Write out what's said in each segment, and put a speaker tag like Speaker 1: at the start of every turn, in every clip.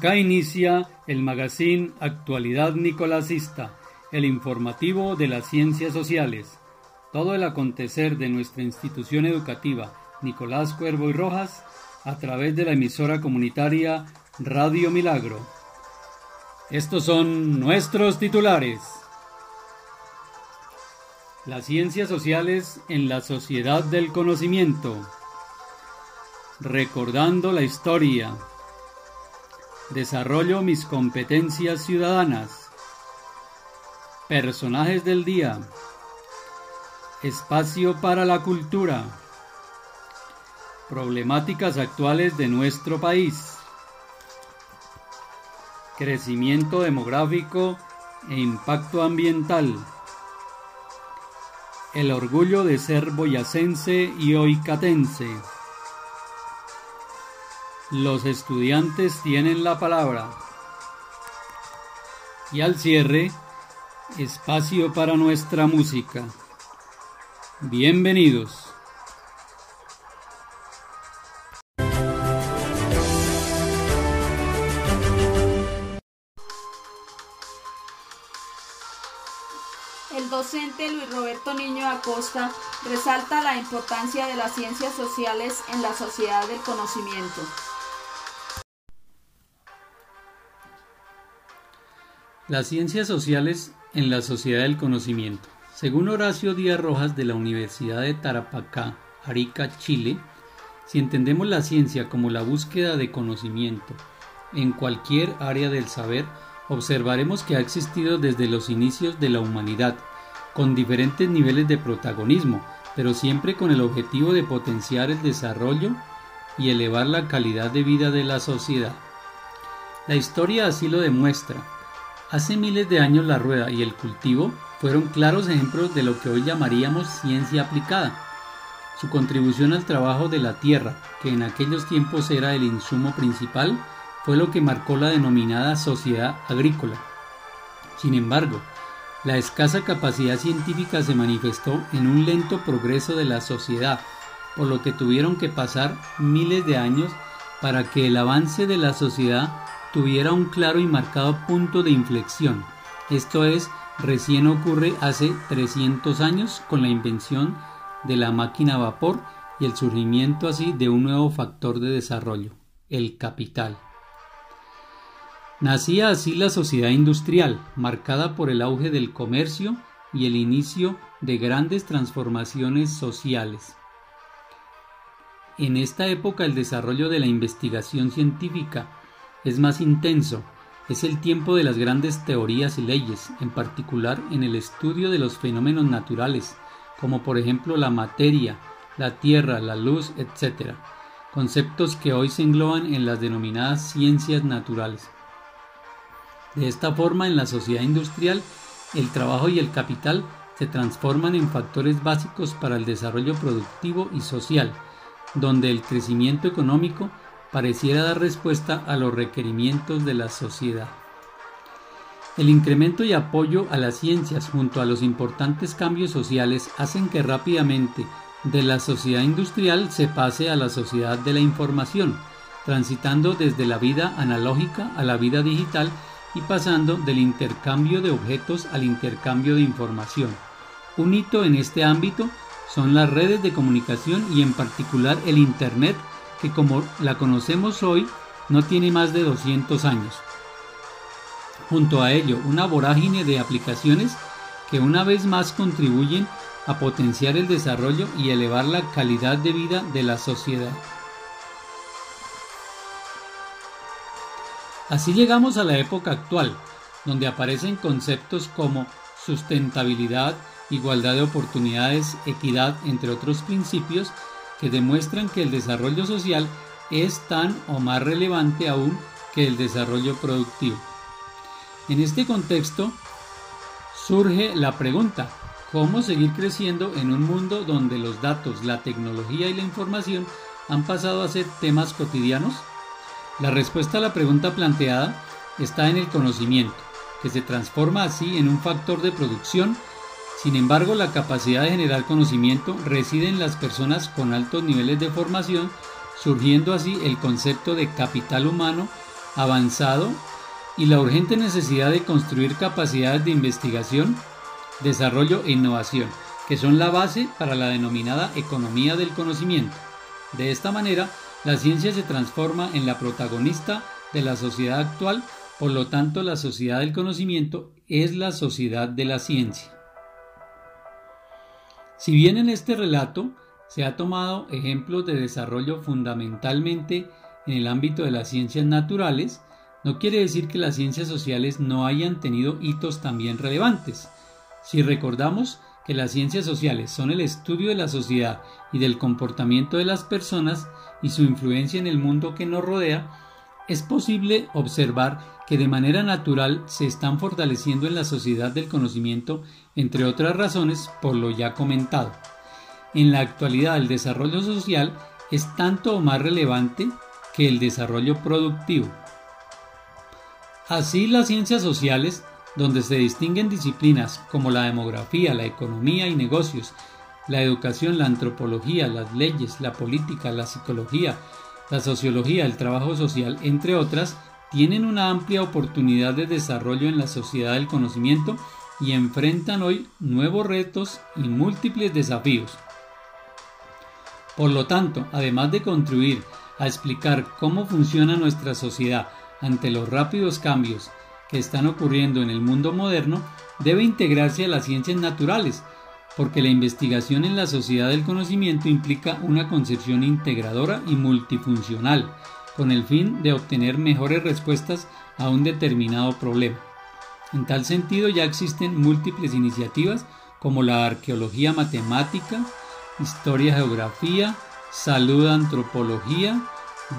Speaker 1: Acá inicia el magazine Actualidad Nicolasista, el informativo de las ciencias sociales. Todo el acontecer de nuestra institución educativa, Nicolás Cuervo y Rojas, a través de la emisora comunitaria Radio Milagro. Estos son nuestros titulares. Las ciencias sociales en la sociedad del conocimiento. Recordando la historia. Desarrollo mis competencias ciudadanas. Personajes del día. Espacio para la cultura. Problemáticas actuales de nuestro país. Crecimiento demográfico e impacto ambiental. El orgullo de ser boyacense y oicatense. Los estudiantes tienen la palabra. Y al cierre, espacio para nuestra música. Bienvenidos.
Speaker 2: El docente Luis Roberto Niño Acosta resalta la importancia de las ciencias sociales en la sociedad del conocimiento.
Speaker 1: Las ciencias sociales en la sociedad del conocimiento. Según Horacio Díaz Rojas de la Universidad de Tarapacá, Arica, Chile, si entendemos la ciencia como la búsqueda de conocimiento en cualquier área del saber, observaremos que ha existido desde los inicios de la humanidad, con diferentes niveles de protagonismo, pero siempre con el objetivo de potenciar el desarrollo y elevar la calidad de vida de la sociedad. La historia así lo demuestra, Hace miles de años la rueda y el cultivo fueron claros ejemplos de lo que hoy llamaríamos ciencia aplicada. Su contribución al trabajo de la tierra, que en aquellos tiempos era el insumo principal, fue lo que marcó la denominada sociedad agrícola. Sin embargo, la escasa capacidad científica se manifestó en un lento progreso de la sociedad, por lo que tuvieron que pasar miles de años para que el avance de la sociedad tuviera un claro y marcado punto de inflexión. Esto es, recién ocurre hace 300 años con la invención de la máquina a vapor y el surgimiento así de un nuevo factor de desarrollo, el capital. Nacía así la sociedad industrial, marcada por el auge del comercio y el inicio de grandes transformaciones sociales. En esta época el desarrollo de la investigación científica es más intenso, es el tiempo de las grandes teorías y leyes, en particular en el estudio de los fenómenos naturales, como por ejemplo la materia, la tierra, la luz, etc., conceptos que hoy se engloban en las denominadas ciencias naturales. De esta forma, en la sociedad industrial, el trabajo y el capital se transforman en factores básicos para el desarrollo productivo y social, donde el crecimiento económico pareciera dar respuesta a los requerimientos de la sociedad. El incremento y apoyo a las ciencias junto a los importantes cambios sociales hacen que rápidamente de la sociedad industrial se pase a la sociedad de la información, transitando desde la vida analógica a la vida digital y pasando del intercambio de objetos al intercambio de información. Un hito en este ámbito son las redes de comunicación y en particular el Internet que como la conocemos hoy no tiene más de 200 años. Junto a ello, una vorágine de aplicaciones que una vez más contribuyen a potenciar el desarrollo y elevar la calidad de vida de la sociedad. Así llegamos a la época actual, donde aparecen conceptos como sustentabilidad, igualdad de oportunidades, equidad, entre otros principios que demuestran que el desarrollo social es tan o más relevante aún que el desarrollo productivo. En este contexto surge la pregunta, ¿cómo seguir creciendo en un mundo donde los datos, la tecnología y la información han pasado a ser temas cotidianos? La respuesta a la pregunta planteada está en el conocimiento, que se transforma así en un factor de producción sin embargo, la capacidad de generar conocimiento reside en las personas con altos niveles de formación, surgiendo así el concepto de capital humano avanzado y la urgente necesidad de construir capacidades de investigación, desarrollo e innovación, que son la base para la denominada economía del conocimiento. De esta manera, la ciencia se transforma en la protagonista de la sociedad actual, por lo tanto la sociedad del conocimiento es la sociedad de la ciencia. Si bien en este relato se ha tomado ejemplos de desarrollo fundamentalmente en el ámbito de las ciencias naturales, no quiere decir que las ciencias sociales no hayan tenido hitos también relevantes. Si recordamos que las ciencias sociales son el estudio de la sociedad y del comportamiento de las personas y su influencia en el mundo que nos rodea, es posible observar que de manera natural se están fortaleciendo en la sociedad del conocimiento, entre otras razones, por lo ya comentado. En la actualidad el desarrollo social es tanto o más relevante que el desarrollo productivo. Así las ciencias sociales, donde se distinguen disciplinas como la demografía, la economía y negocios, la educación, la antropología, las leyes, la política, la psicología, la sociología, el trabajo social, entre otras, tienen una amplia oportunidad de desarrollo en la sociedad del conocimiento y enfrentan hoy nuevos retos y múltiples desafíos. Por lo tanto, además de contribuir a explicar cómo funciona nuestra sociedad ante los rápidos cambios que están ocurriendo en el mundo moderno, debe integrarse a las ciencias naturales, porque la investigación en la sociedad del conocimiento implica una concepción integradora y multifuncional, con el fin de obtener mejores respuestas a un determinado problema. En tal sentido ya existen múltiples iniciativas como la arqueología matemática, historia geografía, salud antropología,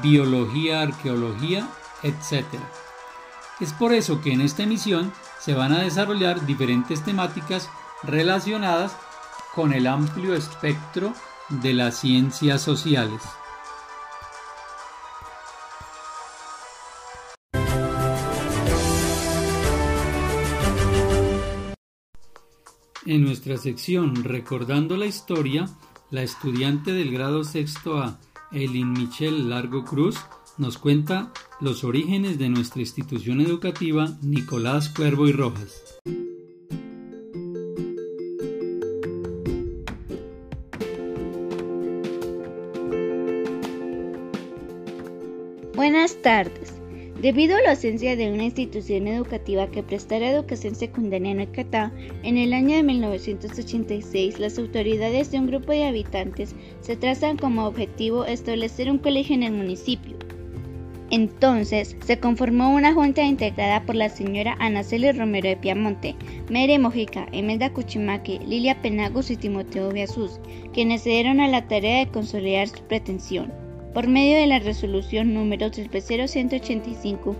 Speaker 1: biología arqueología, etc. Es por eso que en esta emisión se van a desarrollar diferentes temáticas relacionadas con el amplio espectro de las ciencias sociales. En nuestra sección Recordando la Historia, la estudiante del grado sexto A, Elin Michelle Largo Cruz, nos cuenta los orígenes de nuestra institución educativa Nicolás Cuervo y Rojas.
Speaker 3: Buenas tardes. Debido a la ausencia de una institución educativa que prestara educación secundaria en Ecatá, en el año de 1986 las autoridades de un grupo de habitantes se trazan como objetivo establecer un colegio en el municipio. Entonces se conformó una junta integrada por la señora Anaceli Romero de Piamonte, Mere Mojica, Emelda Cuchimaque, Lilia Penagos y Timoteo Biasús, quienes se dieron a la tarea de consolidar su pretensión por medio de la resolución número 30185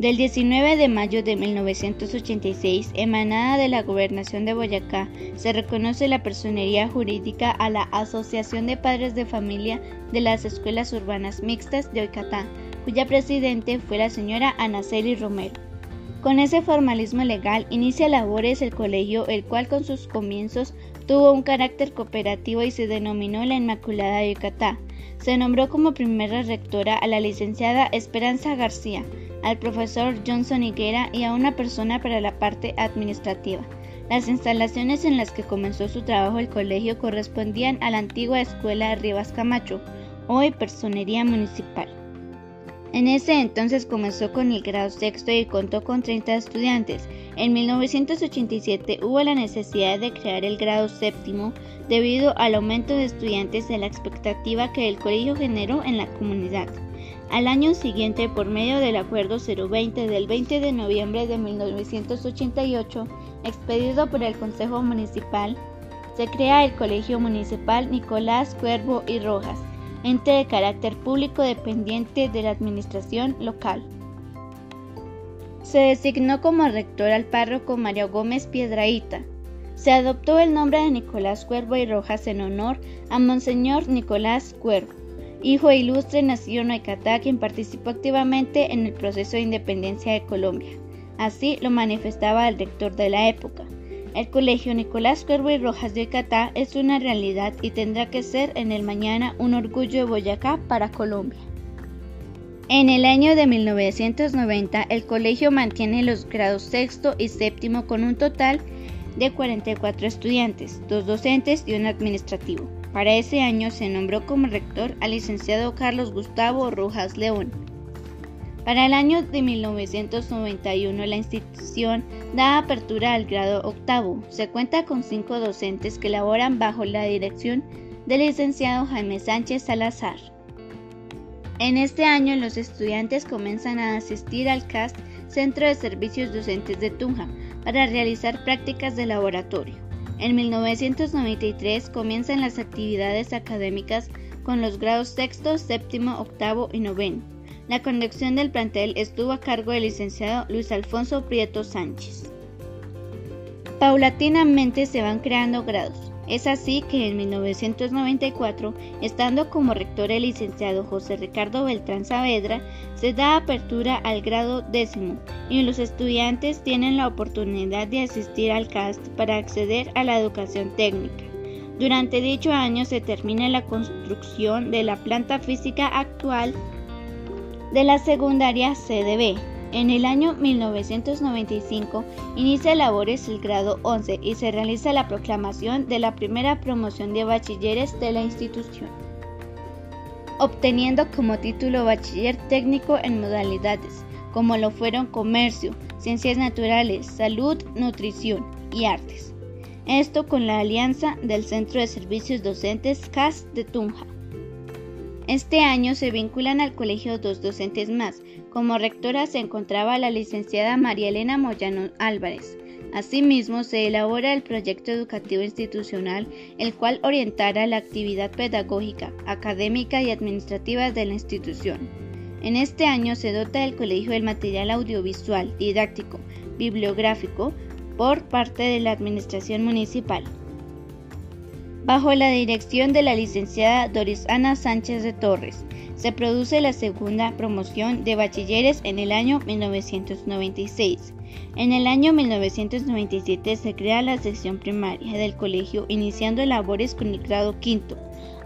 Speaker 3: del 19 de mayo de 1986, emanada de la Gobernación de Boyacá, se reconoce la personería jurídica a la Asociación de Padres de Familia de las Escuelas Urbanas Mixtas de Oicatá, cuya presidente fue la señora Anaceli Romero. Con ese formalismo legal inicia labores el colegio, el cual con sus comienzos tuvo un carácter cooperativo y se denominó la Inmaculada de Yucatán. Se nombró como primera rectora a la licenciada Esperanza García, al profesor Johnson Higuera y a una persona para la parte administrativa. Las instalaciones en las que comenzó su trabajo el colegio correspondían a la antigua escuela Rivas Camacho, hoy personería municipal. En ese entonces comenzó con el grado sexto y contó con 30 estudiantes. En 1987 hubo la necesidad de crear el grado séptimo debido al aumento de estudiantes y la expectativa que el colegio generó en la comunidad. Al año siguiente, por medio del Acuerdo 020 del 20 de noviembre de 1988, expedido por el Consejo Municipal, se crea el Colegio Municipal Nicolás Cuervo y Rojas, ente de carácter público dependiente de la administración local. Se designó como rector al párroco Mario Gómez Piedraíta. Se adoptó el nombre de Nicolás Cuervo y Rojas en honor a Monseñor Nicolás Cuervo, hijo ilustre nacido en Oicatá, quien participó activamente en el proceso de independencia de Colombia. Así lo manifestaba el rector de la época. El Colegio Nicolás Cuervo y Rojas de Catá es una realidad y tendrá que ser en el mañana un orgullo de Boyacá para Colombia. En el año de 1990, el colegio mantiene los grados sexto y séptimo con un total de 44 estudiantes, dos docentes y un administrativo. Para ese año se nombró como rector al licenciado Carlos Gustavo Rojas León. Para el año de 1991 la institución da apertura al grado octavo. Se cuenta con cinco docentes que laboran bajo la dirección del licenciado Jaime Sánchez Salazar. En este año los estudiantes comienzan a asistir al CAST Centro de Servicios Docentes de Tunja para realizar prácticas de laboratorio. En 1993 comienzan las actividades académicas con los grados sexto, séptimo, octavo y noveno. La conducción del plantel estuvo a cargo del licenciado Luis Alfonso Prieto Sánchez. Paulatinamente se van creando grados. Es así que en 1994, estando como rector el licenciado José Ricardo Beltrán Saavedra, se da apertura al grado décimo y los estudiantes tienen la oportunidad de asistir al CAST para acceder a la educación técnica. Durante dicho año se termina la construcción de la planta física actual de la secundaria CDB, en el año 1995 inicia labores el grado 11 y se realiza la proclamación de la primera promoción de bachilleres de la institución, obteniendo como título bachiller técnico en modalidades, como lo fueron comercio, ciencias naturales, salud, nutrición y artes. Esto con la alianza del Centro de Servicios Docentes CAS de Tunja. Este año se vinculan al colegio dos docentes más. Como rectora se encontraba la licenciada María Elena Moyano Álvarez. Asimismo, se elabora el proyecto educativo institucional, el cual orientará la actividad pedagógica, académica y administrativa de la institución. En este año se dota el colegio del material audiovisual, didáctico, bibliográfico, por parte de la Administración Municipal bajo la dirección de la licenciada Doris Ana Sánchez de Torres. Se produce la segunda promoción de bachilleres en el año 1996. En el año 1997 se crea la sección primaria del colegio iniciando labores con el grado quinto.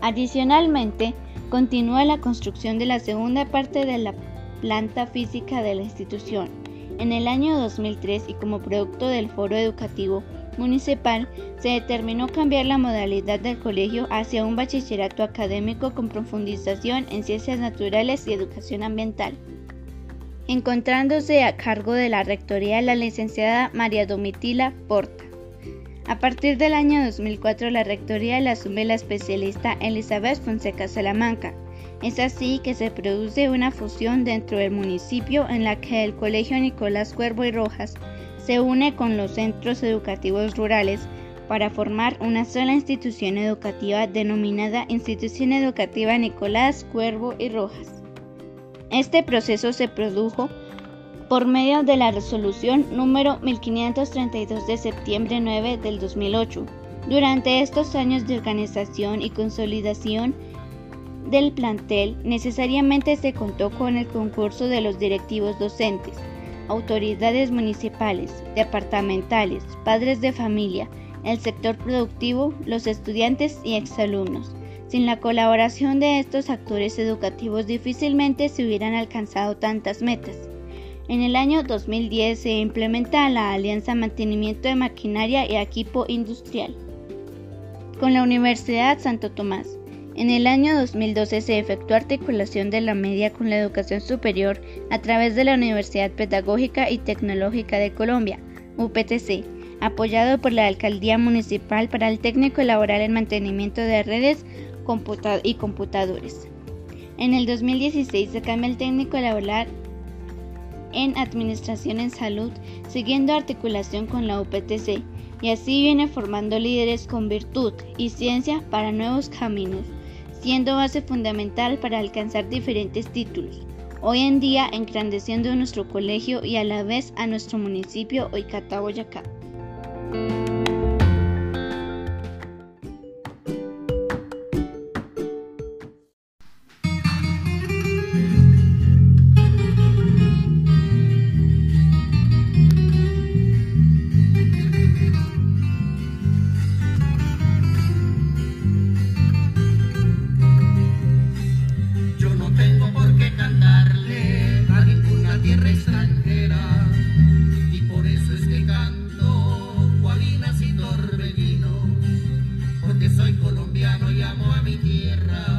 Speaker 3: Adicionalmente, continúa la construcción de la segunda parte de la planta física de la institución. En el año 2003 y como producto del foro educativo municipal, se determinó cambiar la modalidad del colegio hacia un bachillerato académico con profundización en ciencias naturales y educación ambiental, encontrándose a cargo de la rectoría la licenciada María Domitila Porta. A partir del año 2004 la rectoría la asume la especialista Elizabeth Fonseca Salamanca. Es así que se produce una fusión dentro del municipio en la que el Colegio Nicolás Cuervo y Rojas se une con los centros educativos rurales para formar una sola institución educativa denominada Institución Educativa Nicolás Cuervo y Rojas. Este proceso se produjo por medio de la resolución número 1532 de septiembre 9 del 2008. Durante estos años de organización y consolidación del plantel, necesariamente se contó con el concurso de los directivos docentes, autoridades municipales, departamentales, padres de familia, el sector productivo, los estudiantes y exalumnos. Sin la colaboración de estos actores educativos difícilmente se hubieran alcanzado tantas metas. En el año 2010 se implementa la Alianza Mantenimiento de Maquinaria y Equipo Industrial con la Universidad Santo Tomás. En el año 2012 se efectuó articulación de la media con la educación superior a través de la Universidad Pedagógica y Tecnológica de Colombia, UPTC, apoyado por la Alcaldía Municipal para el técnico laboral en mantenimiento de redes y computadores. En el 2016 se cambia el técnico laboral en Administración en Salud, siguiendo articulación con la UPTC, y así viene formando líderes con virtud y ciencia para nuevos caminos siendo base fundamental para alcanzar diferentes títulos, hoy en día engrandeciendo nuestro colegio y a la vez a nuestro municipio Oicata Boyacá.
Speaker 1: tierra.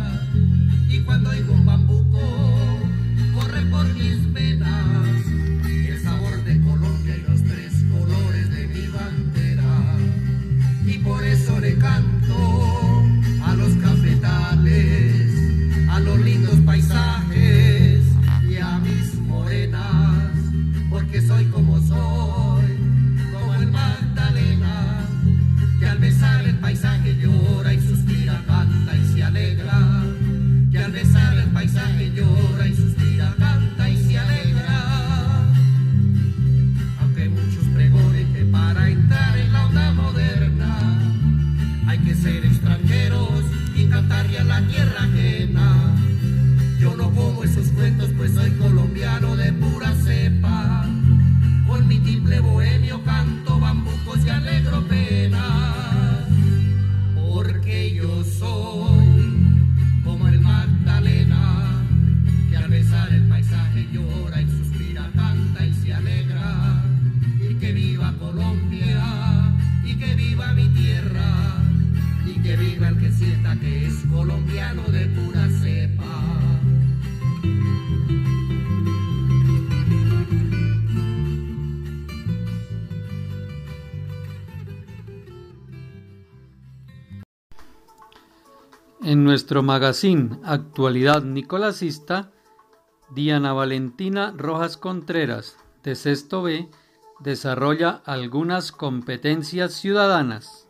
Speaker 1: Nuestro magazine Actualidad Nicolasista, Diana Valentina Rojas Contreras, de Sexto B, desarrolla algunas competencias ciudadanas.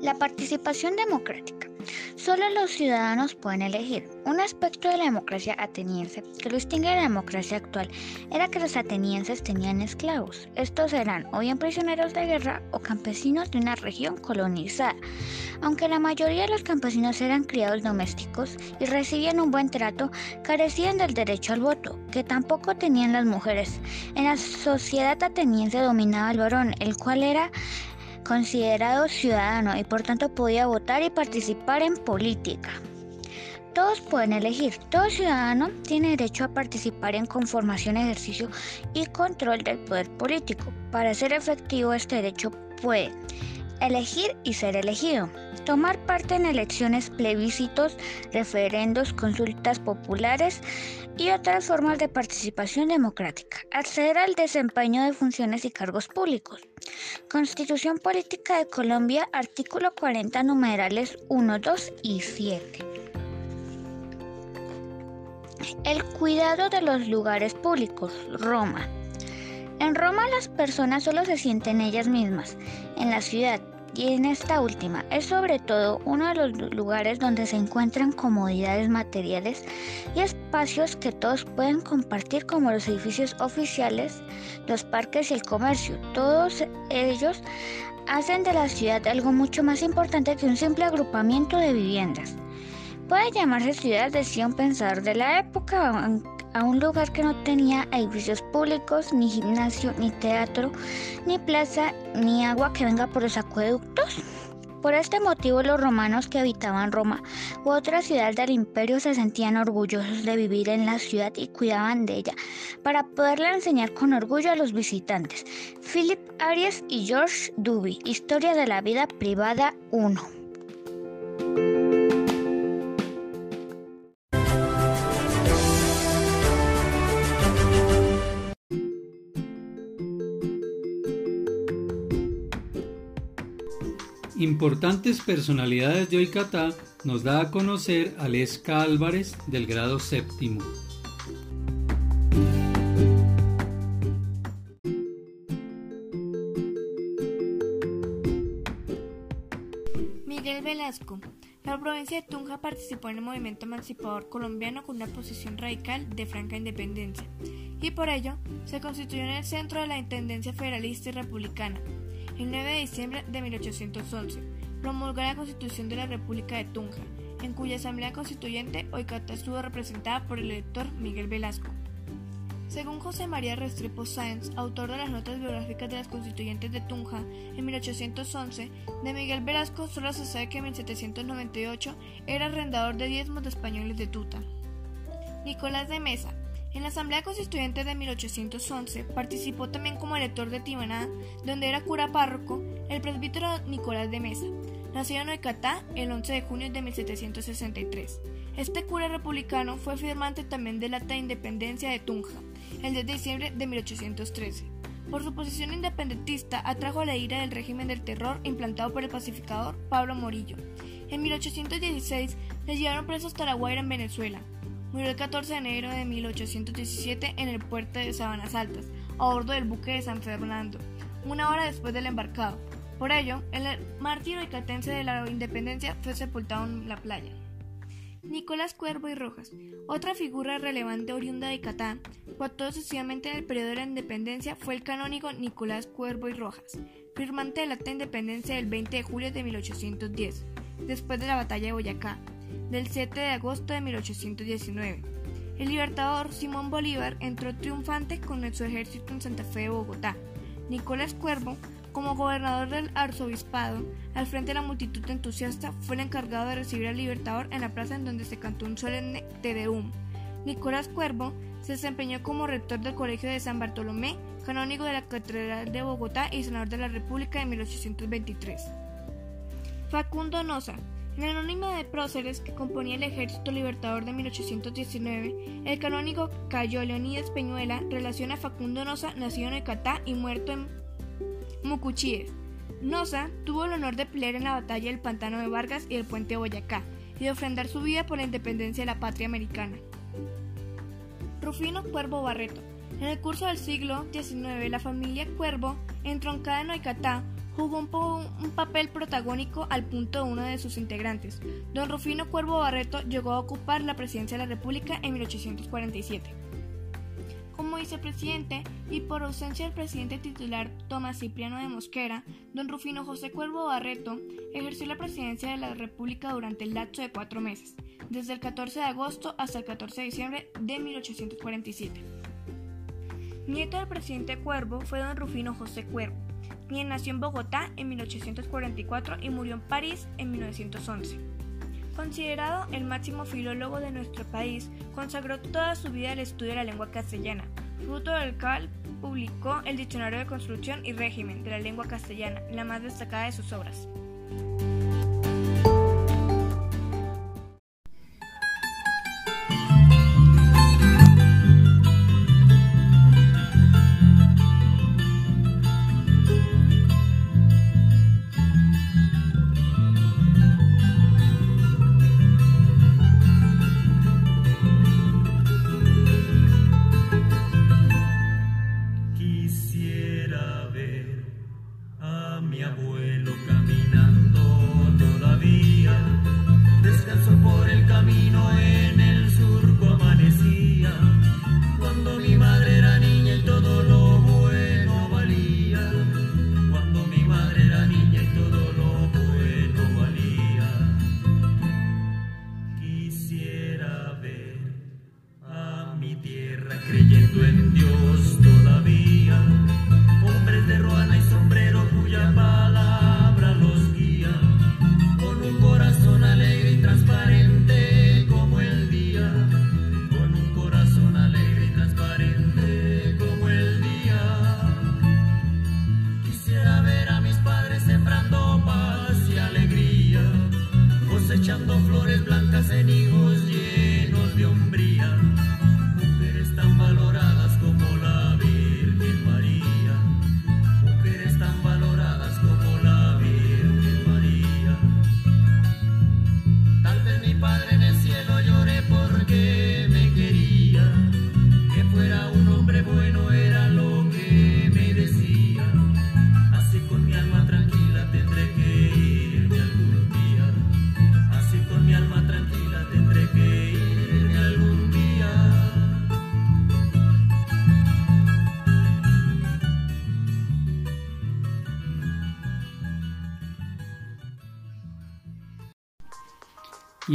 Speaker 4: La participación democrática. Solo los ciudadanos pueden elegir. Un aspecto de la democracia ateniense que distingue de la democracia actual era que los atenienses tenían esclavos. Estos eran o bien prisioneros de guerra o campesinos de una región colonizada. Aunque la mayoría de los campesinos eran criados domésticos y recibían un buen trato, carecían del derecho al voto, que tampoco tenían las mujeres. En la sociedad ateniense dominaba el varón, el cual era considerado ciudadano y por tanto podía votar y participar en política. Todos pueden elegir. Todo ciudadano tiene derecho a participar en conformación, ejercicio y control del poder político. Para ser efectivo este derecho puede elegir y ser elegido tomar parte en elecciones, plebiscitos, referendos, consultas populares y otras formas de participación democrática, acceder al desempeño de funciones y cargos públicos. Constitución Política de Colombia, artículo 40, numerales 1, 2 y 7. El cuidado de los lugares públicos, Roma. En Roma las personas solo se sienten ellas mismas. En la ciudad, y en esta última es sobre todo uno de los lugares donde se encuentran comodidades materiales y espacios que todos pueden compartir como los edificios oficiales, los parques y el comercio. Todos ellos hacen de la ciudad algo mucho más importante que un simple agrupamiento de viviendas. Puede llamarse ciudad, decía un pensador de la época, a un lugar que no tenía edificios públicos, ni gimnasio, ni teatro, ni plaza, ni agua que venga por los acueductos. Por este motivo los romanos que habitaban Roma u otra ciudad del imperio se sentían orgullosos de vivir en la ciudad y cuidaban de ella para poderla enseñar con orgullo a los visitantes. Philip Arias y George Duby, Historia de la vida privada 1.
Speaker 1: Importantes personalidades de Oicatá nos da a conocer Aleska Álvarez del grado séptimo.
Speaker 5: Miguel Velasco. La provincia de Tunja participó en el movimiento emancipador colombiano con una posición radical de franca independencia y por ello se constituyó en el centro de la Intendencia Federalista y Republicana, el 9 de diciembre de 1811, promulgó la Constitución de la República de Tunja, en cuya Asamblea Constituyente Oicata estuvo representada por el elector Miguel Velasco. Según José María Restrepo Sáenz, autor de las notas biográficas de las constituyentes de Tunja en 1811, de Miguel Velasco solo se sabe que en 1798 era arrendador de diezmos de españoles de Tuta. Nicolás de Mesa, en la Asamblea Constituyente de 1811 participó también como elector de Timaná, donde era cura párroco, el presbítero Nicolás de Mesa. Nació en Oicatá el 11 de junio de 1763. Este cura republicano fue firmante también del Acta de Independencia de Tunja, el 10 de diciembre de 1813. Por su posición independentista atrajo la ira del régimen del terror implantado por el pacificador Pablo Morillo. En 1816 le llevaron presos a Taraguaira en Venezuela. Murió el 14 de enero de 1817 en el puerto de Sabanas Altas, a bordo del buque de San Fernando, una hora después del embarcado. Por ello, el mártir icatense de la independencia fue sepultado en la playa. Nicolás Cuervo y Rojas, otra figura relevante oriunda de Catán, actuó sucesivamente en el periodo de la independencia, fue el canónigo Nicolás Cuervo y Rojas, firmante del acta de independencia del 20 de julio de 1810, después de la batalla de Boyacá, del 7 de agosto de 1819. El libertador Simón Bolívar entró triunfante con su ejército en Santa Fe de Bogotá. Nicolás Cuervo, como gobernador del arzobispado, al frente de la multitud entusiasta, fue el encargado de recibir al libertador en la plaza en donde se cantó un solemne Te Deum. Nicolás Cuervo Se desempeñó como rector del Colegio de San Bartolomé, canónigo de la Catedral de Bogotá y senador de la República en 1823. Facundo Noza. En el anónimo de próceres que componía el Ejército Libertador de 1819, el canónigo Cayo Leonidas Peñuela relaciona a Facundo Noza, nacido en Ecatá y muerto en Mucuchíes. Noza tuvo el honor de pelear en la batalla del Pantano de Vargas y el Puente de Boyacá, y de ofrendar su vida por la independencia de la patria americana. Rufino Cuervo Barreto. En el curso del siglo XIX, la familia Cuervo, entroncada en Oicatá, jugó un, papel protagónico al punto de uno de sus integrantes. Don Rufino Cuervo Barreto llegó a ocupar la presidencia de la República en 1847 como vicepresidente y por ausencia del presidente titular Tomás Cipriano de Mosquera, don Rufino José Cuervo Barreto ejerció la presidencia de la República durante el lapso de cuatro meses, desde el 14 de agosto hasta el 14 de diciembre de 1847. Nieto del presidente Cuervo fue don Rufino José Cuervo, quien nació en Bogotá en 1844 y murió en París en 1911. Considerado el máximo filólogo de nuestro país, consagró toda su vida al estudio de la lengua castellana, fruto del cual publicó el Diccionario de Construcción y Régimen de la Lengua Castellana, la más destacada de sus obras.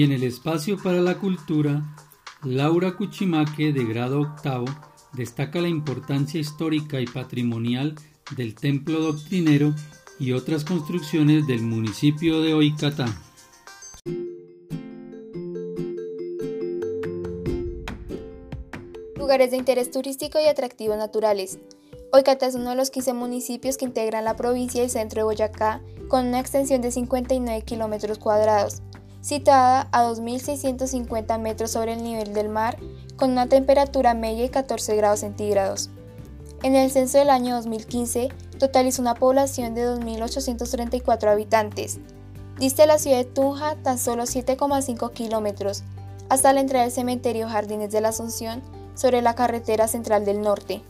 Speaker 1: Y en el espacio para la cultura, Laura Cuchimaque, de grado octavo, destaca la importancia histórica y patrimonial del templo doctrinero y otras construcciones del municipio de Oicatá.
Speaker 6: Lugares de interés turístico y atractivos naturales. Oicatá es uno de los 15 municipios que integran la provincia y centro de Boyacá, con una extensión de 59 kilómetros cuadrados situada a 2.650 metros sobre el nivel del mar, con una temperatura media de 14 grados centígrados. En el censo del año 2015, totalizó una población de 2.834 habitantes. Diste la ciudad de Tunja tan solo 7,5 kilómetros, hasta la entrada del cementerio Jardines de la Asunción, sobre la carretera central del norte.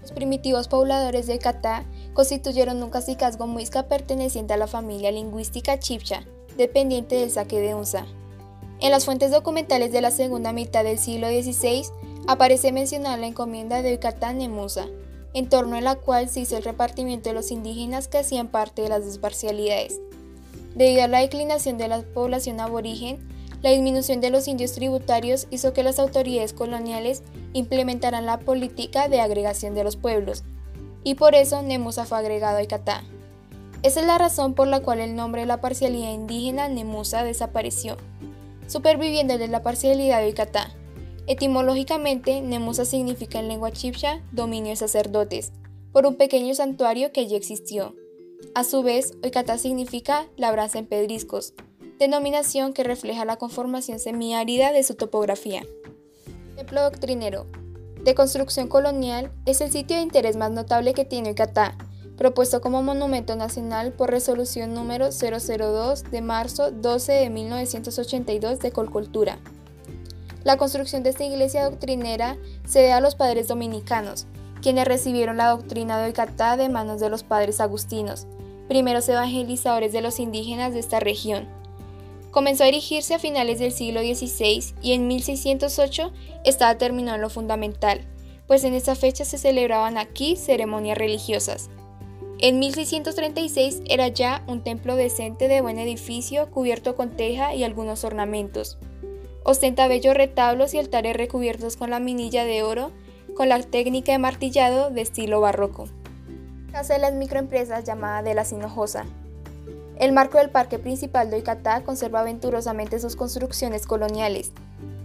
Speaker 6: Los primitivos pobladores de Catá constituyeron un cacicazgo muisca perteneciente a la familia lingüística chipcha, dependiente del saque de Unza. En las fuentes documentales de la segunda mitad del siglo XVI aparece mencionada la encomienda de Yucatán en Musa, en torno a la cual se hizo el repartimiento de los indígenas que hacían parte de las dos parcialidades. Debido a la declinación de la población aborigen, la disminución de los indios tributarios hizo que las autoridades coloniales implementaran la política de agregación de los pueblos, y por eso Nemusa fue agregado a Icatá. Esa es la razón por la cual el nombre de la parcialidad indígena Nemusa desapareció, superviviendo de la parcialidad de Icatá, Etimológicamente, Nemusa significa en lengua chipcha dominio de sacerdotes, por un pequeño santuario que allí existió. A su vez, Oicatá significa labranza en pedriscos, denominación que refleja la conformación semiárida de su topografía. Templo doctrinero. De construcción colonial, es el sitio de interés más notable que tiene Oicatá, propuesto como monumento nacional por resolución número 002 de marzo 12 de 1982 de Colcultura. La construcción de esta iglesia doctrinera se debe a los padres dominicanos, quienes recibieron la doctrina de Oicatá de manos de los padres agustinos, primeros evangelizadores de los indígenas de esta región. Comenzó a erigirse a finales del siglo XVI y en 1608 estaba terminado en lo fundamental, pues en esa fecha se celebraban aquí ceremonias religiosas. En 1636 era ya un templo decente de buen edificio cubierto con teja y algunos ornamentos. Ostenta bellos retablos y altares recubiertos con la minilla de oro, con la técnica de martillado de estilo barroco. Casa de las microempresas llamada de la Sinojosa. El marco del parque principal de Oicatá conserva aventurosamente sus construcciones coloniales.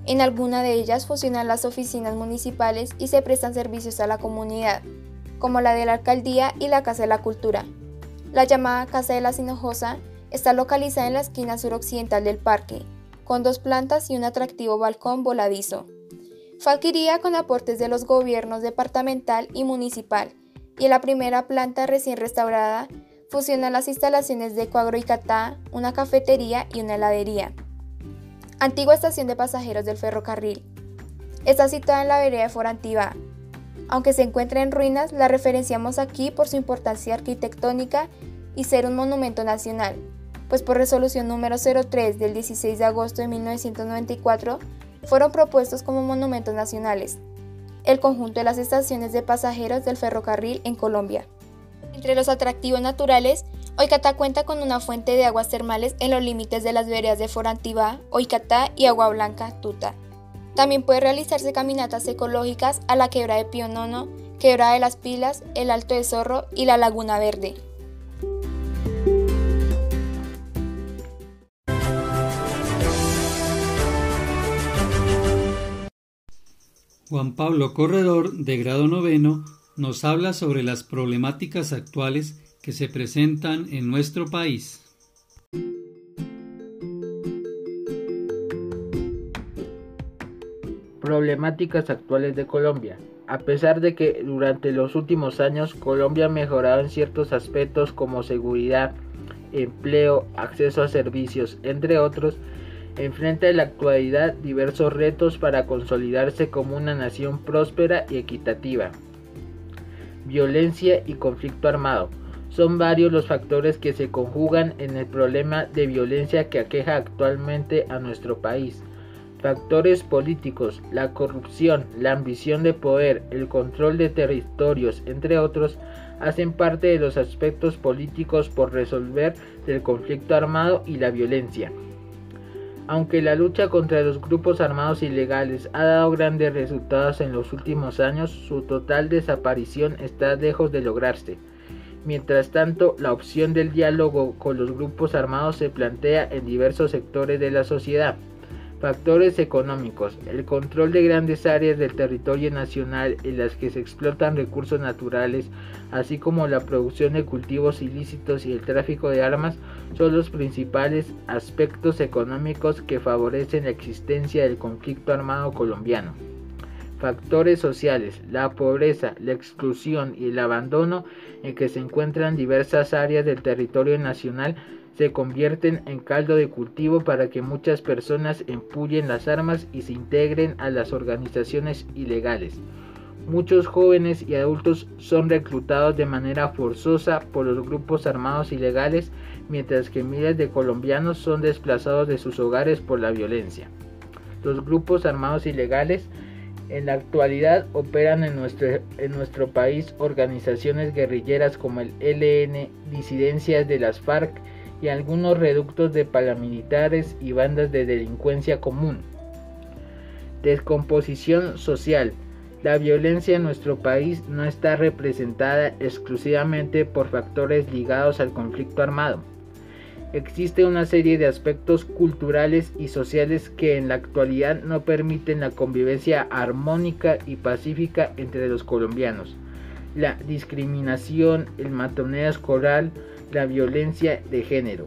Speaker 6: En alguna de ellas funcionan las oficinas municipales y se prestan servicios a la comunidad, como la de la alcaldía y la Casa de la Cultura. La llamada Casa de la Sinojosa está localizada en la esquina suroccidental del parque con dos plantas y un atractivo balcón voladizo. Falquiría con aportes de los gobiernos departamental y municipal, y en la primera planta recién restaurada fusionan las instalaciones de Coagro y Catá, una cafetería y una heladería. Antigua estación de pasajeros del ferrocarril. Está situada en la vereda de Forantiva. Aunque se encuentra en ruinas, la referenciamos aquí por su importancia arquitectónica y ser un monumento nacional, pues por resolución número 03 del 16 de agosto de 1994 fueron propuestos como monumentos nacionales el conjunto de las estaciones de pasajeros del ferrocarril en Colombia. Entre los atractivos naturales, Oicatá cuenta con una fuente de aguas termales en los límites de las veredas de Forantivá, Oicatá y Agua Blanca, Tuta. También puede realizarse caminatas ecológicas a la quebra de Pionono, quebra de las Pilas, el Alto de Zorro y la Laguna Verde.
Speaker 1: Juan Pablo Corredor, de grado noveno, nos habla sobre las problemáticas actuales que se presentan en nuestro país.
Speaker 7: Problemáticas actuales de Colombia. A pesar de que durante los últimos años Colombia ha mejorado en ciertos aspectos como seguridad, empleo, acceso a servicios, entre otros, enfrenta en la actualidad diversos retos para consolidarse como una nación próspera y equitativa. Violencia y conflicto armado. Son varios los factores que se conjugan en el problema de violencia que aqueja actualmente a nuestro país. Factores políticos, la corrupción, la ambición de poder, el control de territorios, entre otros, hacen parte de los aspectos políticos por resolver del conflicto armado y la violencia. Aunque la lucha contra los grupos armados ilegales ha dado grandes resultados en los últimos años, su total desaparición está lejos de lograrse. Mientras tanto, la opción del diálogo con los grupos armados se plantea en diversos sectores de la sociedad. Factores económicos. El control de grandes áreas del territorio nacional en las que se explotan recursos naturales, así como la producción de cultivos ilícitos y el tráfico de armas, son los principales aspectos económicos que favorecen la existencia del conflicto armado colombiano. Factores sociales, la pobreza, la exclusión y el abandono en que se encuentran diversas áreas del territorio nacional se convierten en caldo de cultivo para que muchas personas empullen las armas y se integren a las organizaciones ilegales. Muchos jóvenes y adultos son reclutados de manera forzosa por los grupos armados ilegales, mientras que miles de colombianos son desplazados de sus hogares por la violencia. Los grupos armados ilegales en la actualidad operan en nuestro, en nuestro país organizaciones guerrilleras como el LN, disidencias de las FARC, y algunos reductos de paramilitares y bandas de delincuencia común. Descomposición social. La violencia en nuestro país no está representada exclusivamente por factores ligados al conflicto armado. Existe una serie de aspectos culturales y sociales que en la actualidad no permiten la convivencia armónica y pacífica entre los colombianos. La discriminación, el matoneo escolar, la violencia de género,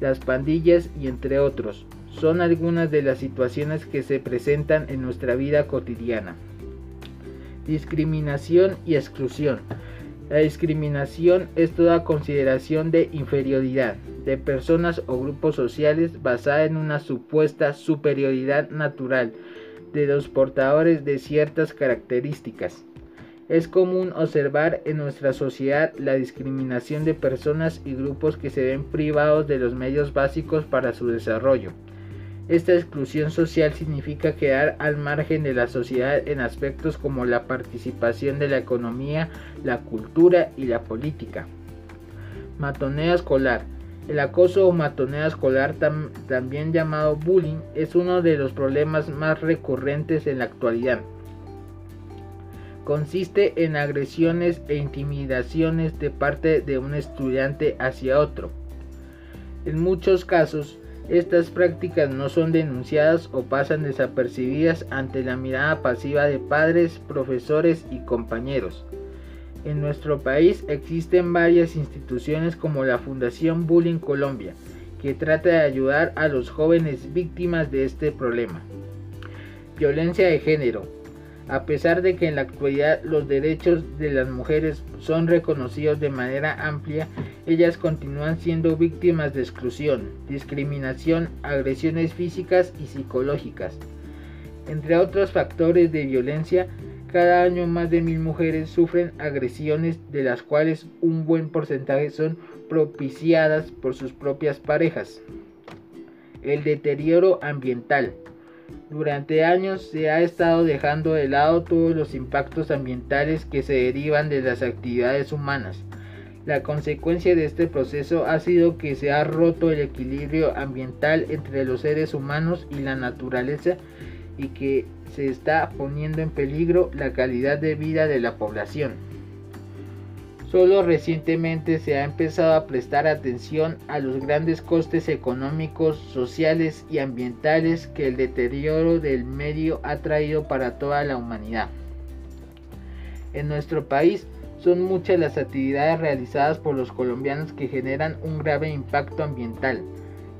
Speaker 7: las pandillas y entre otros son algunas de las situaciones que se presentan en nuestra vida cotidiana. Discriminación y exclusión. La discriminación es toda consideración de inferioridad de personas o grupos sociales basada en una supuesta superioridad natural de los portadores de ciertas características. Es común observar en nuestra sociedad la discriminación de personas y grupos que se ven privados de los medios básicos para su desarrollo. Esta exclusión social significa quedar al margen de la sociedad en aspectos como la participación de la economía, la cultura y la política. Matoneo escolar. El acoso o matoneo escolar, también llamado bullying, es uno de los problemas más recurrentes en la actualidad. Consiste en agresiones e intimidaciones de parte de un estudiante hacia otro. En muchos casos, estas prácticas no son denunciadas o pasan desapercibidas ante la mirada pasiva de padres, profesores y compañeros. En nuestro país existen varias instituciones como la Fundación Bullying Colombia, que trata de ayudar a los jóvenes víctimas de este problema. Violencia de género. A pesar de que en la actualidad los derechos de las mujeres son reconocidos de manera amplia, ellas continúan siendo víctimas de exclusión, discriminación, agresiones físicas y psicológicas. Entre otros factores de violencia, cada año más de mil mujeres sufren agresiones de las cuales un buen porcentaje son propiciadas por sus propias parejas. El deterioro ambiental. Durante años se ha estado dejando de lado todos los impactos ambientales que se derivan de las actividades humanas. La consecuencia de este proceso ha sido que se ha roto el equilibrio ambiental entre los seres humanos y la naturaleza y que se está poniendo en peligro la calidad de vida de la población. Solo recientemente se ha empezado a prestar atención a los grandes costes económicos, sociales y ambientales que el deterioro del medio ha traído para toda la humanidad. En nuestro país son muchas las actividades realizadas por los colombianos que generan un grave impacto ambiental.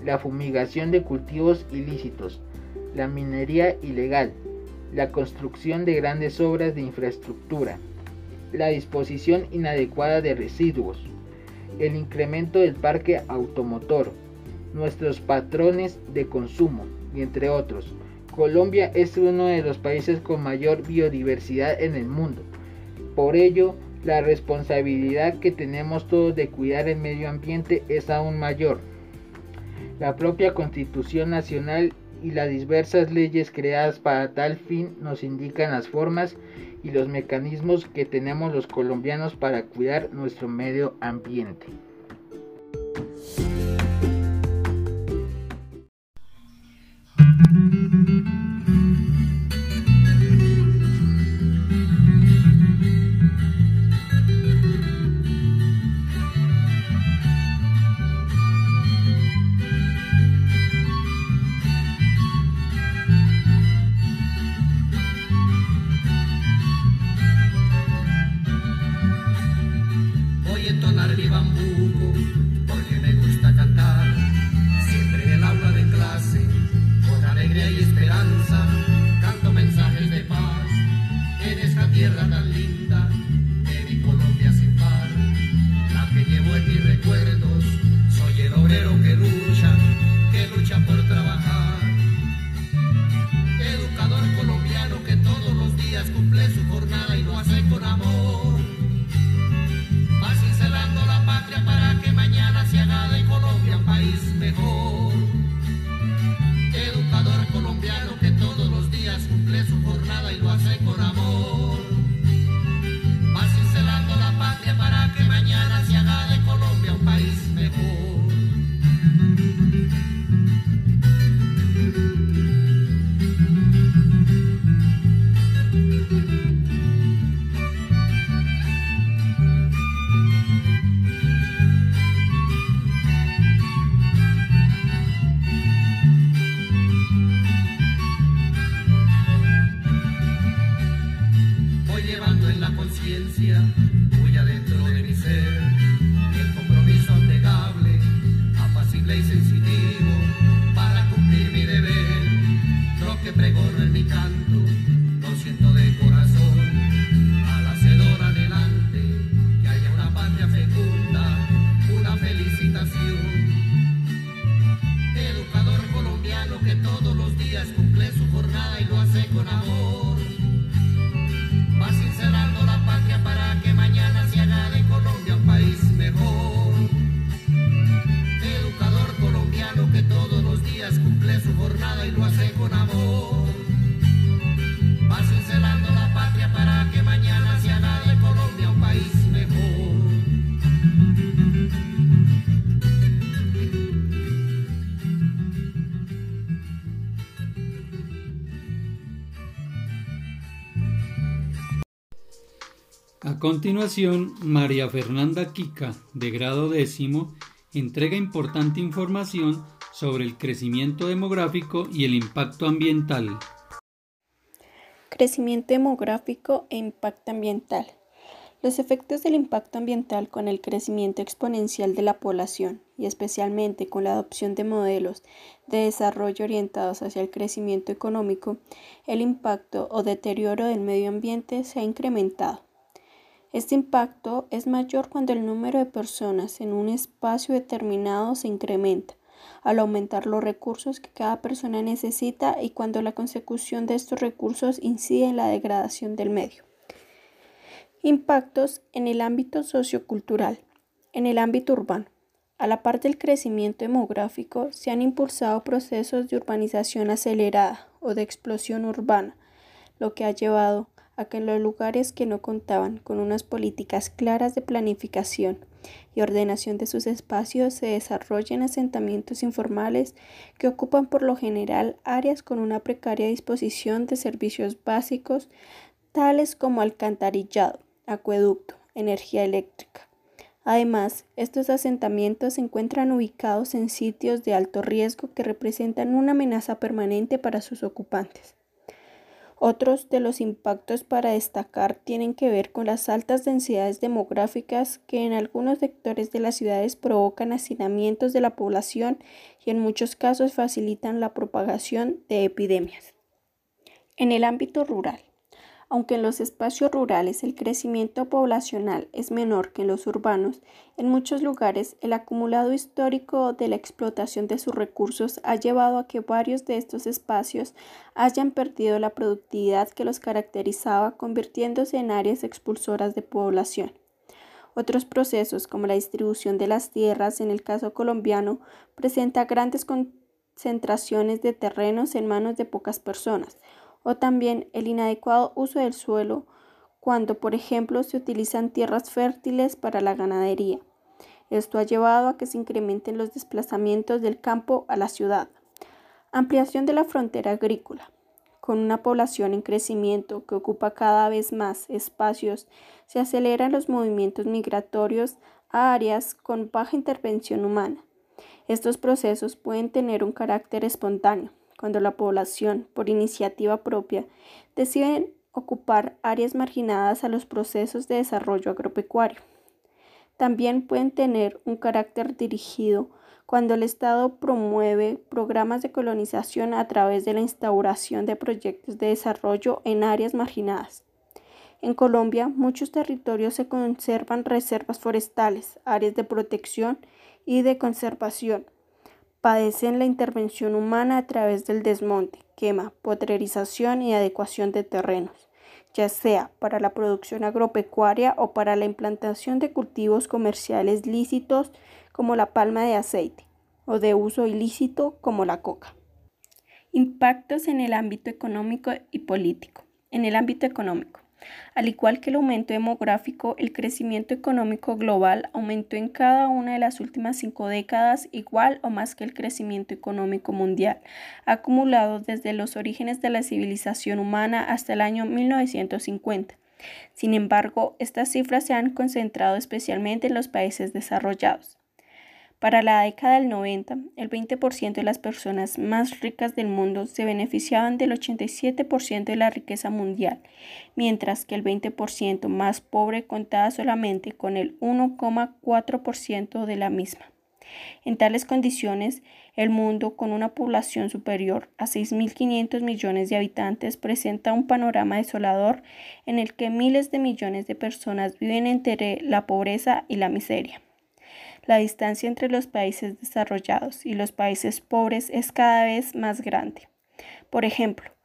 Speaker 7: La fumigación de cultivos ilícitos, la minería ilegal, la construcción de grandes obras de infraestructura, la disposición inadecuada de residuos, el incremento del parque automotor, nuestros patrones de consumo y entre otros. Colombia es uno de los países con mayor biodiversidad en el mundo. Por ello, la responsabilidad que tenemos todos de cuidar el medio ambiente es aún mayor. La propia Constitución Nacional y las diversas leyes creadas para tal fin nos indican las formas y los mecanismos que tenemos los colombianos para cuidar nuestro medio ambiente.
Speaker 1: Continuación, María Fernanda Kika, de grado décimo, entrega importante información sobre el crecimiento demográfico y el impacto ambiental.
Speaker 8: Crecimiento demográfico e impacto ambiental. Los efectos del impacto ambiental con el crecimiento exponencial de la población y especialmente con la adopción de modelos de desarrollo orientados hacia el crecimiento económico, el impacto o deterioro del medio ambiente se ha incrementado. Este impacto es mayor cuando el número de personas en un espacio determinado se incrementa, al aumentar los recursos que cada persona necesita y cuando la consecución de estos recursos incide en la degradación del medio. Impactos en el ámbito sociocultural. En el ámbito urbano. A la par del crecimiento demográfico, se han impulsado procesos de urbanización acelerada o de explosión urbana, lo que ha llevado a que los lugares que no contaban con unas políticas claras de planificación y ordenación de sus espacios se desarrollen asentamientos informales que ocupan por lo general áreas con una precaria disposición de servicios básicos tales como alcantarillado, acueducto, energía eléctrica. Además, estos asentamientos se encuentran ubicados en sitios de alto riesgo que representan una amenaza permanente para sus ocupantes. Otros de los impactos para destacar tienen que ver con las altas densidades demográficas que en algunos sectores de las ciudades provocan hacinamientos de la población y en muchos casos facilitan la propagación de epidemias. En el ámbito rural, aunque en los espacios rurales el crecimiento poblacional es menor que en los urbanos, en muchos lugares el acumulado histórico de la explotación de sus recursos ha llevado a que varios de estos espacios hayan perdido la productividad que los caracterizaba, convirtiéndose en áreas expulsoras de población. Otros procesos, como la distribución de las tierras en el caso colombiano, presenta grandes concentraciones de terrenos en manos de pocas personas, o también el inadecuado uso del suelo cuando, por ejemplo, se utilizan tierras fértiles para la ganadería. Esto ha llevado a que se incrementen los desplazamientos del campo a la ciudad. Ampliación de la frontera agrícola. Con una población en crecimiento que ocupa cada vez más espacios, se aceleran los movimientos migratorios a áreas con baja intervención humana. Estos procesos pueden tener un carácter espontáneo, cuando la población, por iniciativa propia, decide ocupar áreas marginadas a los procesos de desarrollo agropecuario. También pueden tener un carácter dirigido cuando el Estado promueve programas de colonización a través de la instauración de proyectos de desarrollo en áreas marginadas. En Colombia, muchos territorios se conservan reservas forestales, áreas de protección y de conservación, padecen la intervención humana a través del desmonte, quema, potrerización y adecuación de terrenos, ya sea para la producción agropecuaria o para la implantación de cultivos comerciales lícitos como la palma de aceite o de uso ilícito como la coca. Impactos en el ámbito económico y político. En el ámbito económico. Al igual que el aumento demográfico, el crecimiento económico global aumentó en cada una de las últimas cinco décadas igual o más que el crecimiento económico mundial, acumulado desde los orígenes de la civilización humana hasta el año 1950. Sin embargo, estas cifras se han concentrado especialmente en los países desarrollados. Para la década del 90, el 20% de las personas más ricas del mundo se beneficiaban del 87% de la riqueza mundial, mientras que el 20% más pobre contaba solamente con el 1,4% de la misma. En tales condiciones, el mundo, con una población superior a 6.500 millones de habitantes, presenta un panorama desolador en el que miles de millones de personas viven entre la pobreza y la miseria. La distancia entre los países desarrollados y los países pobres es cada vez más grande. Por ejemplo,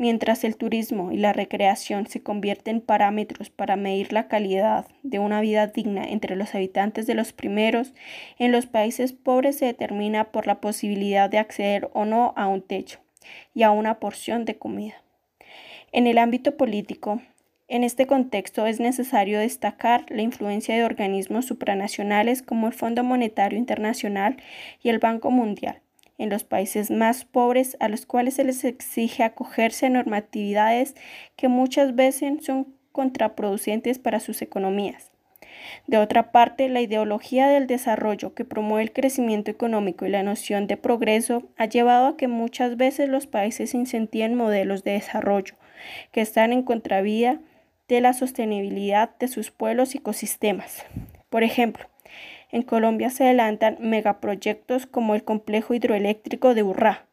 Speaker 8: Mientras el turismo y la recreación se convierten en parámetros para medir la calidad de una vida digna entre los habitantes de los primeros, en los países pobres se determina por la posibilidad de acceder o no a un techo y a una porción de comida. En el ámbito político, en este contexto es necesario destacar la influencia de organismos supranacionales como el Fondo Monetario Internacional y el Banco Mundial en los países más pobres a los cuales se les exige acogerse a normatividades que muchas veces son contraproducentes para sus economías. De otra parte, la ideología del desarrollo que promueve el crecimiento económico y la noción de progreso ha llevado a que muchas veces los países incentiven modelos de desarrollo que están en contravía de la sostenibilidad de sus pueblos y ecosistemas. Por ejemplo, en Colombia se adelantan megaproyectos como el complejo hidroeléctrico de Urrá,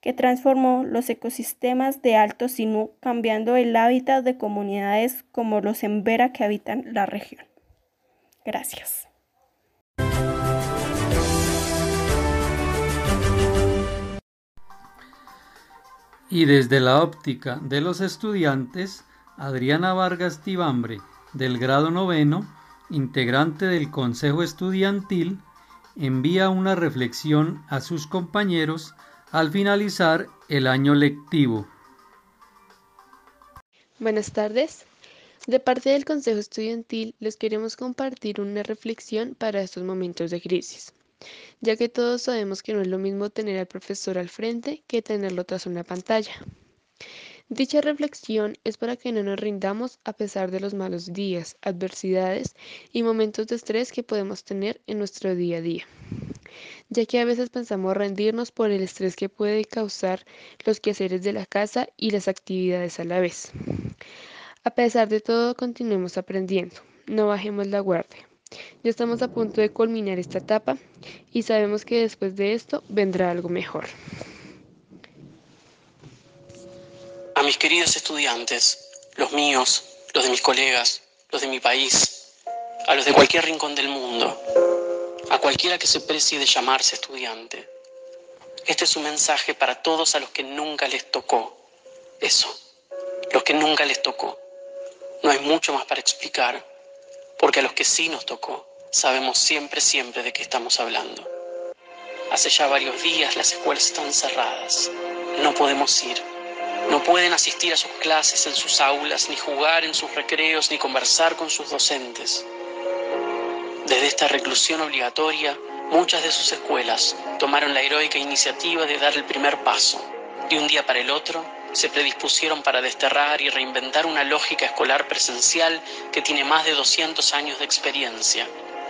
Speaker 8: que transformó los ecosistemas de Alto Sinú, cambiando el hábitat de comunidades como los Embera que habitan la región. Gracias.
Speaker 1: Y desde la óptica de los estudiantes, Adriana Vargas Tibambre, del grado noveno, integrante del Consejo Estudiantil, envía una reflexión a sus compañeros al finalizar el año lectivo.
Speaker 9: Buenas tardes. De parte del Consejo Estudiantil les queremos compartir una reflexión para estos momentos de crisis, ya que todos sabemos que no es lo mismo tener al profesor al frente que tenerlo tras una pantalla. Dicha reflexión es para que no nos rindamos a pesar de los malos días, adversidades y momentos de estrés que podemos tener en nuestro día a día, ya que a veces pensamos rendirnos por el estrés que puede causar los quehaceres de la casa y las actividades a la vez. A pesar de todo, continuemos aprendiendo, no bajemos la guardia. Ya estamos a punto de culminar esta etapa y sabemos que después de esto vendrá algo mejor.
Speaker 10: A mis queridos estudiantes, los míos, los de mis colegas, los de mi país, a los de cualquier rincón del mundo, a cualquiera que se precie de llamarse estudiante. Este es un mensaje para todos a los que nunca les tocó. Eso, los que nunca les tocó. No hay mucho más para explicar, porque a los que sí nos tocó, sabemos siempre, siempre de qué estamos hablando. Hace ya varios días las escuelas están cerradas. No podemos ir no pueden asistir a sus clases en sus aulas, ni jugar en sus recreos, ni conversar con sus docentes. Desde esta reclusión obligatoria, muchas de sus escuelas tomaron la heroica iniciativa de dar el primer paso. De un día para el otro, se predispusieron para desterrar y reinventar una lógica escolar presencial que tiene más de 200 años de experiencia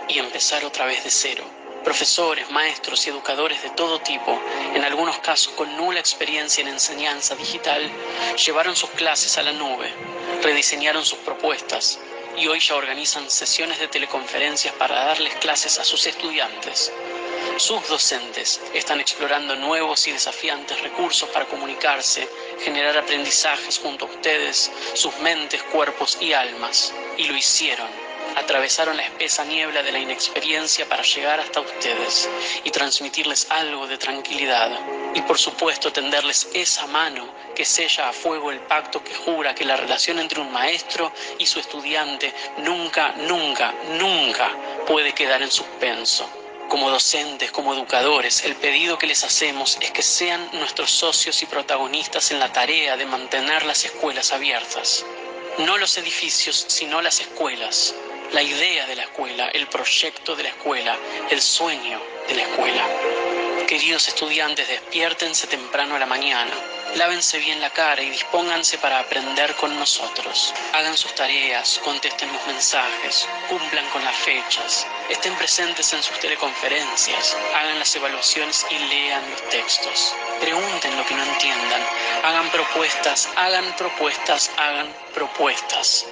Speaker 10: y empezar otra vez de cero profesores, maestros y educadores de todo tipo, en algunos casos con nula experiencia en enseñanza digital, llevaron sus clases a la nube, rediseñaron sus propuestas y hoy ya organizan sesiones de teleconferencias para darles clases a sus estudiantes. Sus docentes están explorando nuevos y desafiantes recursos para comunicarse, generar aprendizajes junto a ustedes, sus mentes, cuerpos y almas, y lo hicieron atravesaron la espesa niebla de la inexperiencia para llegar hasta ustedes y transmitirles algo de tranquilidad y por supuesto tenderles esa mano que sella a fuego el pacto que jura que la relación entre un maestro y su estudiante nunca, nunca, nunca puede quedar en suspenso. Como docentes, como educadores, el pedido que les hacemos es que sean nuestros socios y protagonistas en la tarea de mantener las escuelas abiertas. No los edificios, sino las escuelas la idea de la escuela, el proyecto de la escuela, el sueño de la escuela. Queridos estudiantes, despiértense temprano a la mañana, Lávense bien la cara y dispónganse para aprender con nosotros. Hagan sus tareas, contesten los mensajes, cumplan con las fechas, estén presentes en sus teleconferencias, hagan las evaluaciones y lean los textos. Pregunten lo que no entiendan, hagan propuestas, hagan propuestas, hagan propuestas.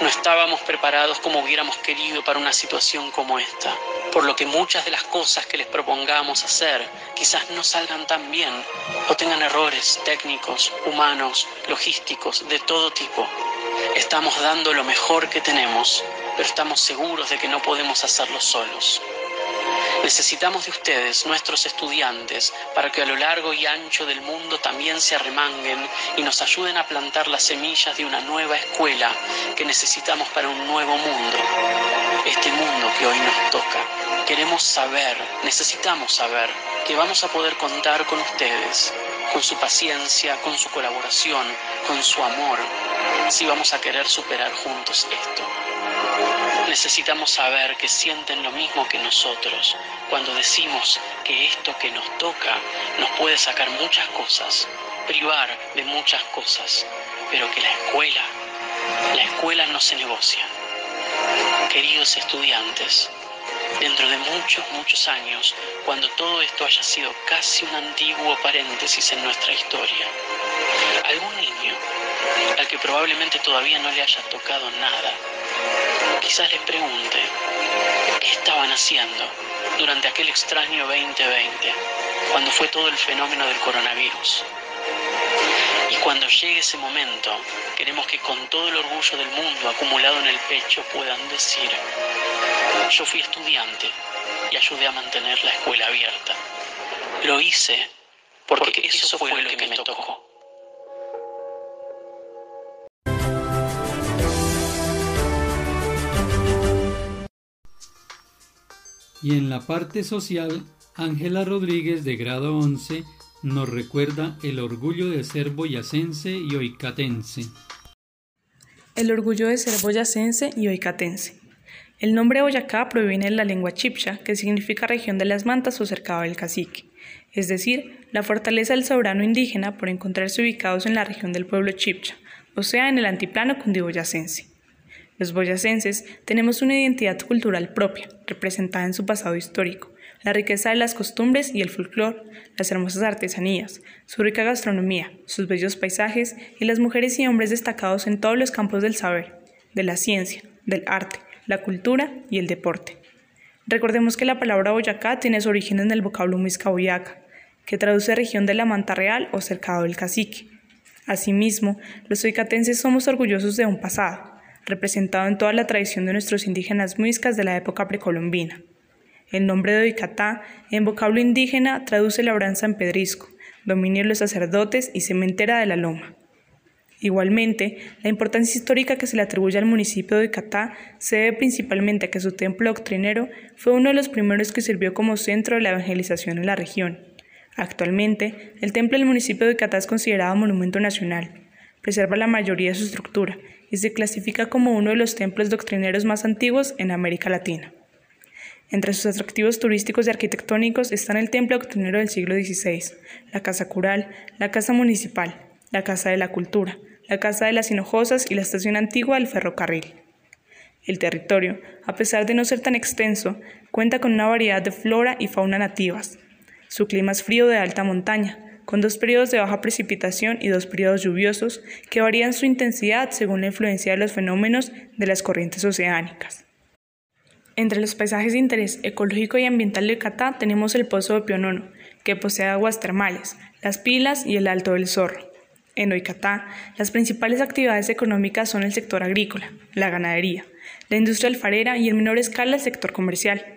Speaker 10: No estábamos preparados como hubiéramos querido para una situación como esta, por lo que muchas de las cosas que les propongamos hacer quizás no salgan tan bien o tengan errores técnicos, humanos, logísticos, de todo tipo. Estamos dando lo mejor que tenemos, pero estamos seguros de que no podemos hacerlo solos. Necesitamos de ustedes, nuestros estudiantes, para que a lo largo y ancho del mundo también se arremanguen y nos ayuden a plantar las semillas de una nueva escuela que necesitamos para un nuevo mundo. Este mundo que hoy nos toca. Queremos saber, necesitamos saber que vamos a poder contar con ustedes, con su paciencia, con su colaboración, con su amor, si vamos a querer superar juntos esto. Necesitamos saber que sienten lo mismo que nosotros cuando decimos que esto que nos toca nos puede sacar muchas cosas, privar de muchas cosas, pero que la escuela, la escuela no se negocia. Queridos estudiantes, dentro de muchos, muchos años, cuando todo esto haya sido casi un antiguo paréntesis en nuestra historia, algún niño, al que probablemente todavía no le haya tocado nada, quizás les pregunte qué estaban haciendo durante aquel extraño 2020, cuando fue todo el fenómeno del coronavirus. Y cuando llegue ese momento, queremos que con todo el orgullo del mundo acumulado en el pecho puedan decir, yo fui estudiante y ayudé a mantener la escuela abierta. Lo hice porque, eso, fue, lo que me tocó.
Speaker 1: Y en la parte social, Ángela Rodríguez de grado 11 nos recuerda el orgullo de ser boyacense y oicatense.
Speaker 11: El orgullo de ser boyacense y oicatense. El nombre Boyacá proviene de la lengua chipcha, que significa región de las mantas o cercado del cacique, es decir, la fortaleza del soberano indígena por encontrarse ubicados en la región del pueblo chipcha, o sea, en el antiplano cundiboyacense. Los boyacenses tenemos una identidad cultural propia, representada en su pasado histórico, la riqueza de las costumbres y el folclore, las hermosas artesanías, su rica gastronomía, sus bellos paisajes y las mujeres y hombres destacados en todos los campos del saber, de la ciencia, del arte, la cultura y el deporte. Recordemos que la palabra Boyacá tiene su origen en el vocablo Boyaca, que traduce región de la manta real o cercado del cacique. Asimismo, los oicatenses somos orgullosos de un pasado, representado en toda la tradición de nuestros indígenas muiscas de la época precolombina. El nombre de Oicatá, en vocablo indígena, traduce labranza en pedrisco, dominio de los sacerdotes y cementera de la loma. Igualmente, la importancia histórica que se le atribuye al municipio de Oicatá se debe principalmente a que su templo doctrinero fue uno de los primeros que sirvió como centro de la evangelización en la región. Actualmente, el templo del municipio de Oicatá es considerado monumento nacional. Preserva la mayoría de su estructura se clasifica como uno de los templos doctrineros más antiguos en América Latina. Entre sus atractivos turísticos y arquitectónicos están el templo doctrinero del siglo XVI, la Casa Cural, la Casa Municipal, la Casa de la Cultura, la Casa de las Hinojosas y la estación antigua del ferrocarril. El territorio, a pesar de no ser tan extenso, cuenta con una variedad de flora y fauna nativas. Su clima es frío de alta montaña, con dos periodos de baja precipitación y dos periodos lluviosos que varían su intensidad según la influencia de los fenómenos de las corrientes oceánicas. Entre los paisajes de interés ecológico y ambiental de Catá tenemos el Pozo de Pionono, que posee aguas termales, las pilas y el Alto del Zorro. En Oicatá, las principales actividades económicas son el sector agrícola, la ganadería, la industria alfarera y en menor escala el sector comercial.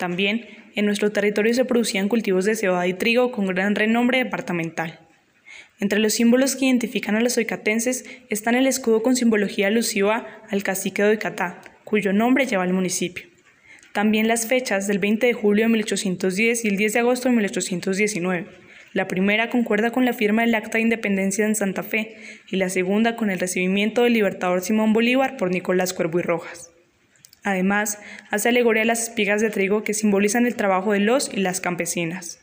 Speaker 11: También en nuestro territorio se producían cultivos de cebada y trigo con gran renombre departamental. Entre los símbolos que identifican a los oicatenses están el escudo con simbología alusiva al cacique de Oicatá, cuyo nombre lleva el municipio. También las fechas del 20 de julio de 1810 y el 10 de agosto de 1819. La primera concuerda con la firma del Acta de Independencia en Santa Fe y la segunda con el recibimiento del libertador Simón Bolívar por Nicolás Cuervo y Rojas. Además, hace alegoría a las espigas de trigo que simbolizan el trabajo de los y las campesinas.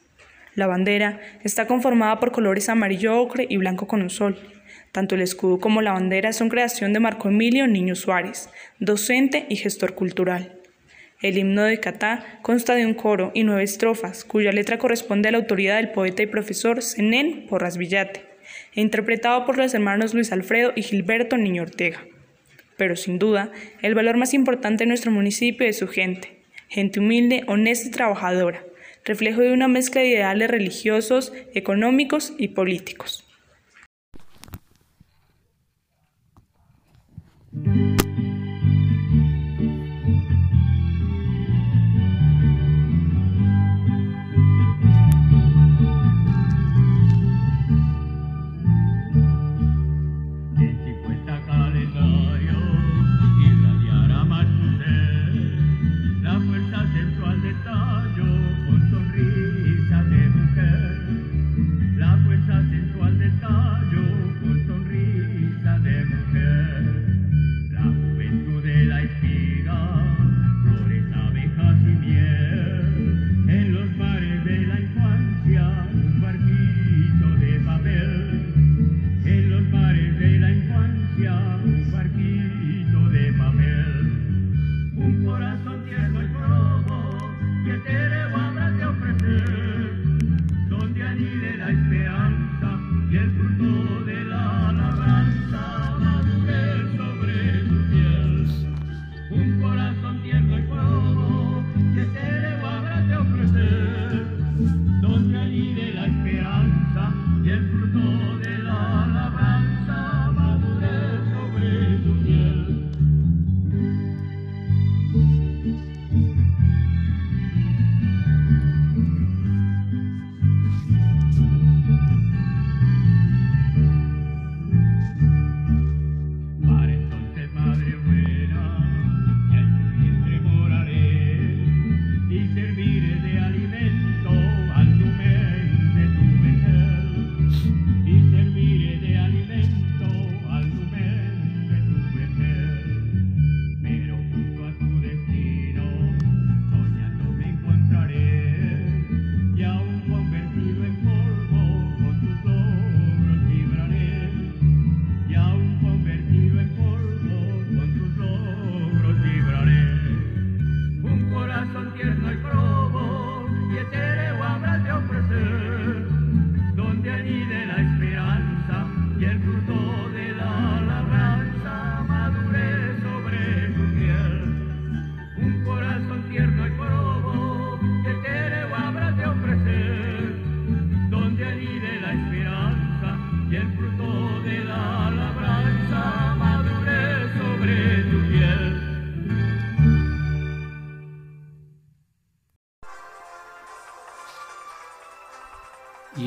Speaker 12: La bandera está conformada por colores amarillo ocre y blanco con un sol. Tanto el escudo como la bandera son creación de Marco Emilio Niño Suárez, docente y gestor cultural. El himno de Catá consta de un coro y nueve estrofas, cuya letra corresponde a la autoridad del poeta y profesor Zenén Porras Villate, e interpretado por los hermanos Luis Alfredo y Gilberto Niño Ortega. Pero sin duda, el valor más importante de nuestro municipio es su gente, gente humilde, honesta y trabajadora, reflejo de una mezcla de ideales religiosos, económicos y políticos.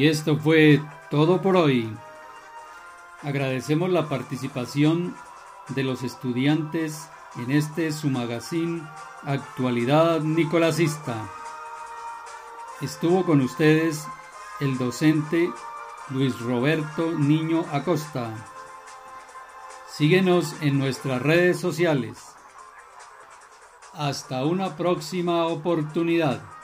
Speaker 1: Y esto fue todo por hoy. Agradecemos la participación de los estudiantes en este su magazine Actualidad Nicolasista. Estuvo con ustedes el docente Luis Roberto Niño Acosta. Síguenos en nuestras redes sociales. Hasta una próxima oportunidad.